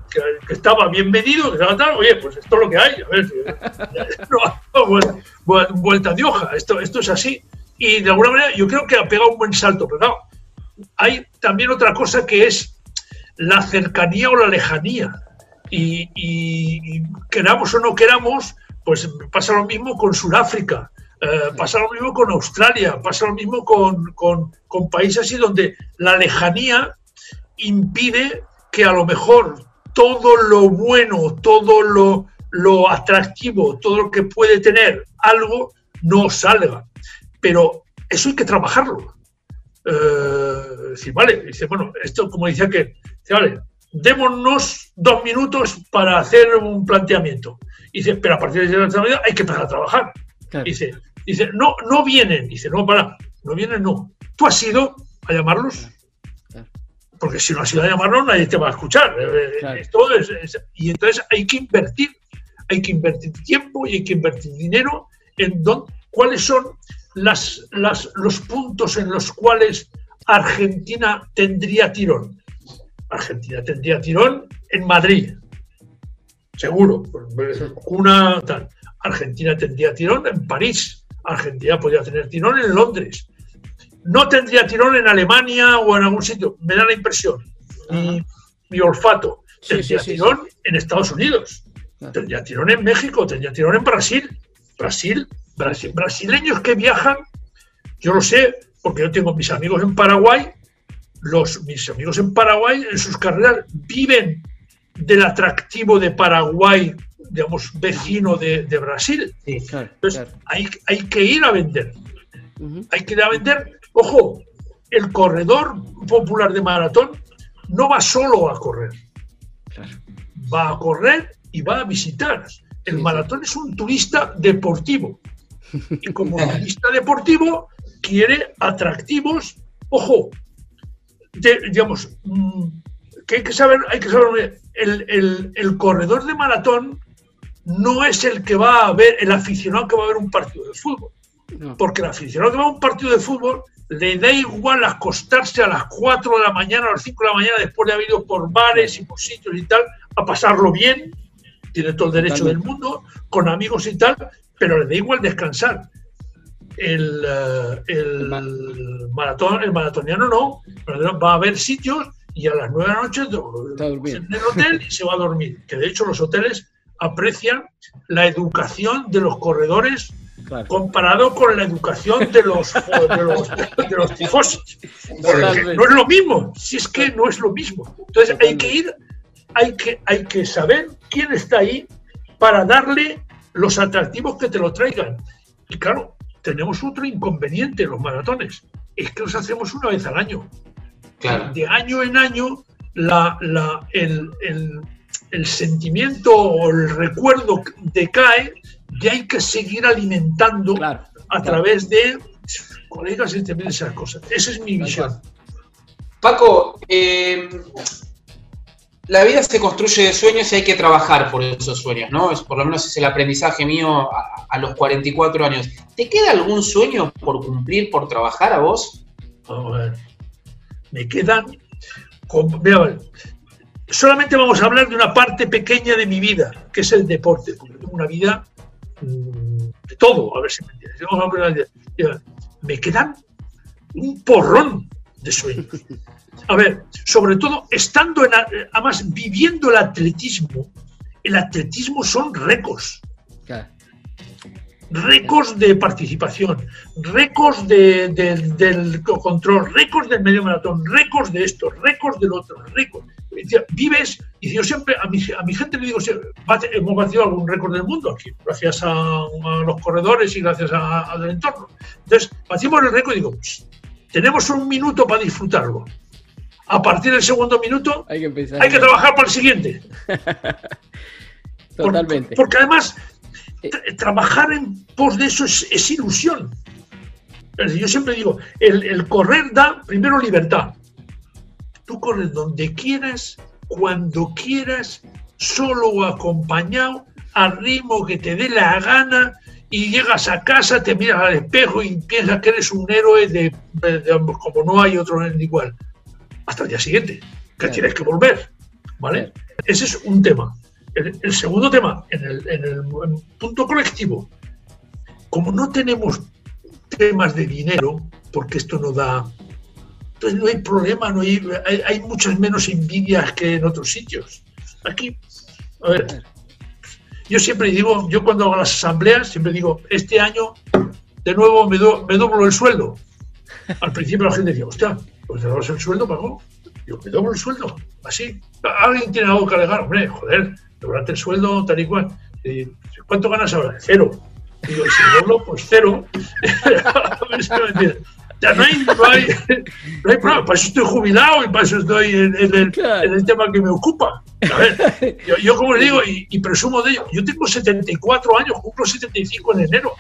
[SPEAKER 3] estaba bien medido, que estaba tal, oye, pues esto es lo que hay, a ver, no, vuelta de hoja, esto, esto es así. Y de alguna manera yo creo que ha pegado un buen salto, pero no, hay también otra cosa que es la cercanía o la lejanía. Y, queramos o no queramos, pues pasa lo mismo con Sudáfrica, eh, pasa lo mismo con Australia, pasa lo mismo con, con, países así donde la lejanía impide que a lo mejor todo lo bueno, todo lo, lo atractivo, todo lo que puede tener algo, no salga. Pero eso hay que trabajarlo. Eh, vale, dice, bueno, esto como decía que, dice, vale, démonos dos minutos para hacer un planteamiento. Dice, pero a partir de esa hay que empezar a trabajar. Dice, dice, no, no vienen. Dice, no, para, no vienen, no. ¿Tú has ido a llamarlos? Porque si no has ido a llamarlos, nadie te va a escuchar. Eh, eh, y entonces hay que invertir, hay que invertir tiempo y hay que invertir dinero en dónde, cuáles son las, los puntos en los cuales Argentina tendría tirón. Argentina tendría tirón en Madrid, seguro, una tal. Argentina tendría tirón en París, Argentina podría tener tirón en Londres. No tendría tirón en Alemania o en algún sitio, me da la impresión, mi, olfato. Tendría tirón en Estados Unidos, tendría tirón en México, tendría tirón en Brasil. Brasil brasileños que viajan, yo lo sé, porque yo tengo mis amigos en Paraguay, los, mis amigos en Paraguay en sus carreras viven del atractivo de Paraguay, digamos, vecino de, Brasil. Entonces, Hay, hay, que ir a vender. Hay que ir a vender. Ojo, el corredor popular de maratón no va solo a correr. Va a correr y va a visitar. El maratón es un turista deportivo. Y como turista deportivo, quiere atractivos, ojo, digamos, mm, que hay que saber, hay que saber, el, corredor de maratón no es el que va a ver, el aficionado que va a ver un partido de fútbol. Porque el aficionado que va a un partido de fútbol le da igual acostarse a las 4 de la mañana, a las 5 de la mañana, después de haber ido por bares y por sitios y tal, a pasarlo bien, tiene todo el derecho del mundo, con amigos y tal, pero le da igual descansar. El, eh, maratón, el maratoniano no, va a haber sitios y a las nueve de la noche en el hotel y se va a dormir. Que de hecho los hoteles aprecian la educación de los corredores comparado con la educación de los, de los, de los tifosis. no es lo mismo, si es que no es lo mismo. Entonces hay que ir, hay que, hay que saber quién está ahí para darle los atractivos que te lo traigan. Y claro, tenemos otro inconveniente en los maratones, es que los hacemos una vez al año. De año en año, la, la, el, el, sentimiento o el recuerdo decae y hay que seguir alimentando a través de colegas y también esas cosas. Esa es mi visión.
[SPEAKER 2] Paco, eh, la vida se construye de sueños y hay que trabajar por esos sueños, ¿no? Es, por lo menos es el aprendizaje mío a, los 44 años. ¿Te queda algún sueño por cumplir, por trabajar a vos?
[SPEAKER 3] A ver. Me quedan. Solamente vamos a hablar de una parte pequeña de mi vida, que es el deporte, porque tengo una vida mm, de todo, a ver si me entiendes. Me quedan un porrón de sueños. A ver, sobre todo estando en, además viviendo el atletismo, el atletismo son récords. Récords de participación, récords del control, récords del medio maratón, récords de esto, récords del otro, récords. Vives, y yo siempre, a mi, a mi gente le digo, hemos batido algún récord del mundo aquí, gracias a, los corredores y gracias al entorno. Entonces, batimos el récord y digo, tenemos un minuto para disfrutarlo. A partir del segundo minuto hay que, hay que trabajar para el siguiente.
[SPEAKER 1] Totalmente.
[SPEAKER 3] Porque, además, eh. trabajar en pos de eso es, ilusión. Yo siempre digo, el, el correr da primero libertad. Tú corres donde quieras, cuando quieras, solo o acompañado, al ritmo que te dé la gana, y llegas a casa, te miras al espejo y piensas que eres un héroe de, como no hay otro igual. Hasta el día siguiente, que tienes que volver. ¿Vale? Ese es un tema. El, segundo tema, en el, punto colectivo, como no tenemos temas de dinero, porque esto no da entonces no hay problema, no hay, hay, muchas menos envidias que en otros sitios. Aquí, a ver, yo siempre digo, yo cuando hago las asambleas, siempre digo, este año de nuevo me, me doblo el sueldo. Al principio la gente decía, hostia, pues te doblas el sueldo, Paco. Yo me doblo el sueldo, así. Alguien tiene algo que alegar, hombre, joder, doblarte el sueldo tal y cual. ¿Cuánto ganas ahora? Cero. Digo, si doblo, pues cero. Ya no hay, no hay, no hay problema. Para eso estoy jubilado y para eso estoy en, el, en el, tema que me ocupa. A ver, yo, como le digo, y, presumo de ello, yo tengo 74 años, cumplo 75 en enero.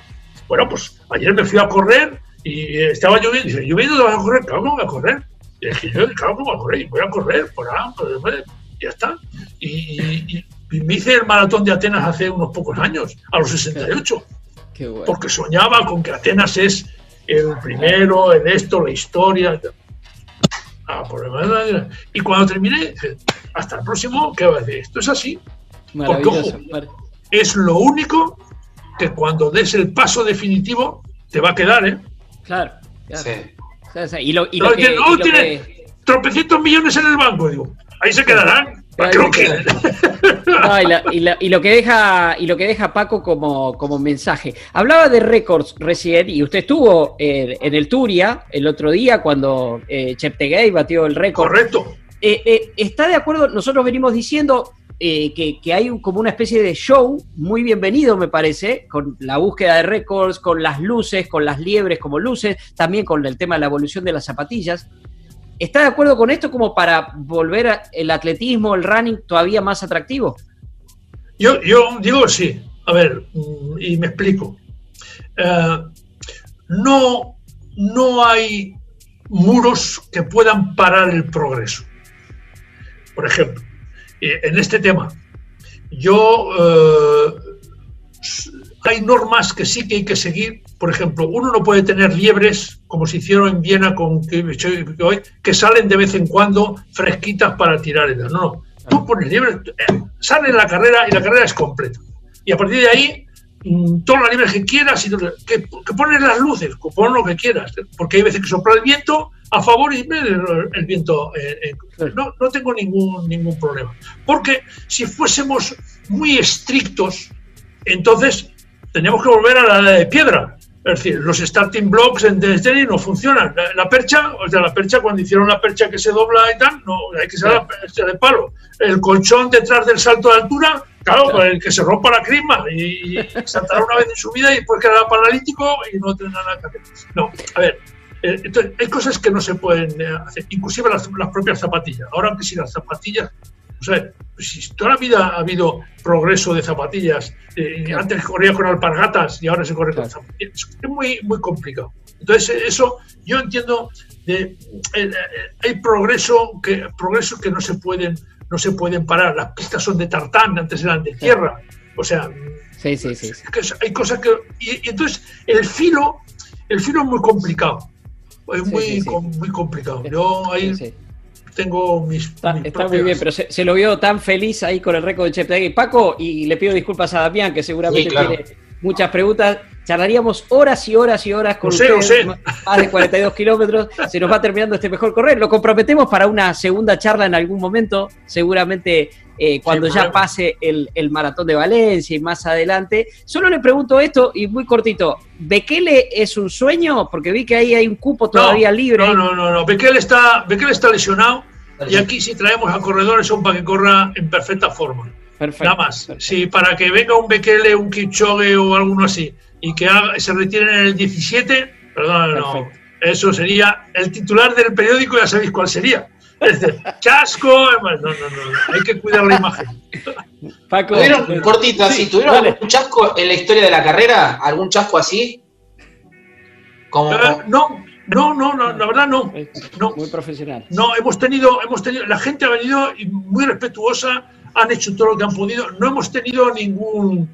[SPEAKER 3] Bueno, pues ayer me fui a correr y estaba lloviendo. Y dice, lloviendo te vas a correr, claro voy a correr. Y dije, yo, claro voy a correr, y voy a correr por ahí, ya está. Y, me hice el maratón de Atenas hace unos pocos años, a los 68. Porque soñaba con que Atenas es el primero, en esto, la historia. Ah, y cuando terminé, hasta el próximo, ¿qué va a decir? Esto es así. Porque, es lo único que cuando des el paso definitivo te va a quedar, ¿eh?
[SPEAKER 1] Claro. Sí.
[SPEAKER 3] y lo, y que, tiene tropecientos millones en el banco, digo. Ahí se quedarán
[SPEAKER 1] y, lo que deja, y lo que deja Paco como, como mensaje. Hablaba de récords recién y usted estuvo eh, en el Turia el otro día cuando eh, Cheptegei batió el récord.
[SPEAKER 3] Correcto.
[SPEAKER 1] Eh, eh, ¿Está de acuerdo? Nosotros venimos diciendo que, que, hay como una especie de show muy bienvenido, me parece, con la búsqueda de récords, con las luces, con las liebres como luces, también con el tema de la evolución de las zapatillas. ¿Está de acuerdo con esto como para volver el atletismo, el running todavía más atractivo?
[SPEAKER 3] Yo, digo sí. A ver, y me explico. Eh, no, no hay muros que puedan parar el progreso. Por ejemplo, eh, en este tema, yo eh, hay normas que sí que hay que seguir. Por ejemplo, uno no puede tener liebres, como se hicieron en Viena con hoy, que salen de vez en cuando fresquitas para tirar. No, no. Tú pones liebres, eh, sale la carrera y la carrera es completa. Y a partir de ahí, mm, todas las liebres que quieras, y que, que pones las luces, pon lo que quieras. Porque hay veces que sopla el viento a favor y el, viento. Eh, eh, no, no tengo ningún, ningún problema. Porque si fuésemos muy estrictos, entonces teníamos que volver a la edad de piedra. Es decir, los starting blocks en tenis no funcionan. La, percha, o sea, la percha, cuando hicieron la percha que se dobla y tal, no, hay que ser la percha de palo. El colchón detrás del salto de altura, claro, el que se rompa la crisma y, saltará una vez en su vida y después quedará paralítico y no tendrá nada que hacer. No, a ver, eh, entonces, hay cosas que no se pueden eh, hacer, inclusive las, las propias zapatillas. Ahora que si las zapatillas sea, si toda la vida ha habido progreso de zapatillas, eh, antes corría con alpargatas y ahora se corre con zapatillas, es muy, muy complicado. Entonces, eso yo entiendo, de, eh, eh, hay progreso que, progreso que no se pueden no se pueden parar. Las pistas son de tartán, antes eran de tierra. O sea,
[SPEAKER 1] sí, sí, sí.
[SPEAKER 3] hay cosas que... Y, entonces, el filo, el filo es muy complicado. Es muy, muy complicado. Yo ahí tengo mis.
[SPEAKER 1] Está, muy bien, pero se, lo vio tan feliz ahí con el récord de Cheptegui. Paco, y le pido disculpas a Damián, que seguramente tiene muchas preguntas. Charlaríamos horas y horas y horas con
[SPEAKER 3] usted,
[SPEAKER 1] más de 42 kilómetros. Se nos va terminando este mejor correr. Lo comprometemos para una segunda charla en algún momento, seguramente eh, cuando ya pase el, maratón de Valencia y más adelante. Solo le pregunto esto y muy cortito. ¿Bekele es un sueño? Porque vi que ahí hay un cupo todavía libre.
[SPEAKER 3] No, no, no, no. Bekele está, está lesionado Y aquí si traemos a corredores son para que corra en perfecta forma.
[SPEAKER 1] Perfecto.
[SPEAKER 3] Nada más.
[SPEAKER 1] perfecto.
[SPEAKER 3] Si para que venga un Bekele, un Kipchoge o alguno así y que haga- se retiren en el 17, perdón, no. Eso sería el titular del periódico, ya sabéis cuál sería. Es decir, chasco, no, no, no, no, hay que cuidar la imagen.
[SPEAKER 1] Paco,
[SPEAKER 2] ¿Tuvieron, cortita,
[SPEAKER 1] Sí,
[SPEAKER 2] sí, ¿tuvieron
[SPEAKER 1] dale.
[SPEAKER 2] algún chasco en la historia de la carrera? ¿Algún chasco así? Como,
[SPEAKER 3] Eh, no, no, no, no, la verdad no. No,
[SPEAKER 1] Muy profesional.
[SPEAKER 3] no, hemos tenido, hemos tenido, la gente ha venido y muy respetuosa, han hecho todo lo que han podido. No hemos tenido ningún,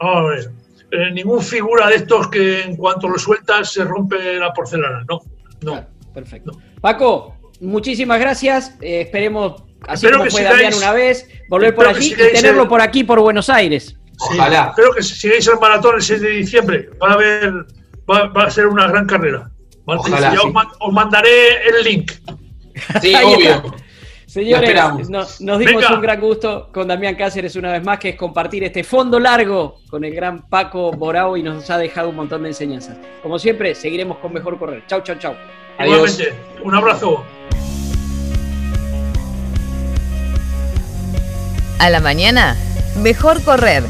[SPEAKER 3] a ver, eh, ningún figura de estos que en cuanto lo sueltas se rompe la porcelana. No, no.
[SPEAKER 1] Claro, perfecto. Paco, muchísimas gracias. Eh, esperemos, así
[SPEAKER 3] Espero
[SPEAKER 1] como
[SPEAKER 3] que
[SPEAKER 1] fue
[SPEAKER 3] sigáis-
[SPEAKER 1] Damián una vez, volver por allí y
[SPEAKER 3] sigáis
[SPEAKER 1] tenerlo
[SPEAKER 3] el-
[SPEAKER 1] por aquí, por Buenos Aires.
[SPEAKER 3] Sí,
[SPEAKER 2] Ojalá.
[SPEAKER 3] Espero que sigáis el maratón el 6 de diciembre. Va a haber, va, va a ser una gran carrera.
[SPEAKER 2] Ojalá,
[SPEAKER 3] Ya
[SPEAKER 2] sí.
[SPEAKER 3] os, man- os mandaré el link.
[SPEAKER 2] sí, obvio.
[SPEAKER 1] Señores, no- nos dimos
[SPEAKER 3] Venga.
[SPEAKER 1] un gran gusto con Damián Cáceres una vez más, que es compartir este fondo largo con el gran Paco Borao y nos ha dejado un montón de enseñanzas. Como siempre, seguiremos con Mejor Correr. Chau, chau, chau.
[SPEAKER 2] Adiós.
[SPEAKER 3] Igualmente. Un abrazo.
[SPEAKER 5] A la mañana, mejor correr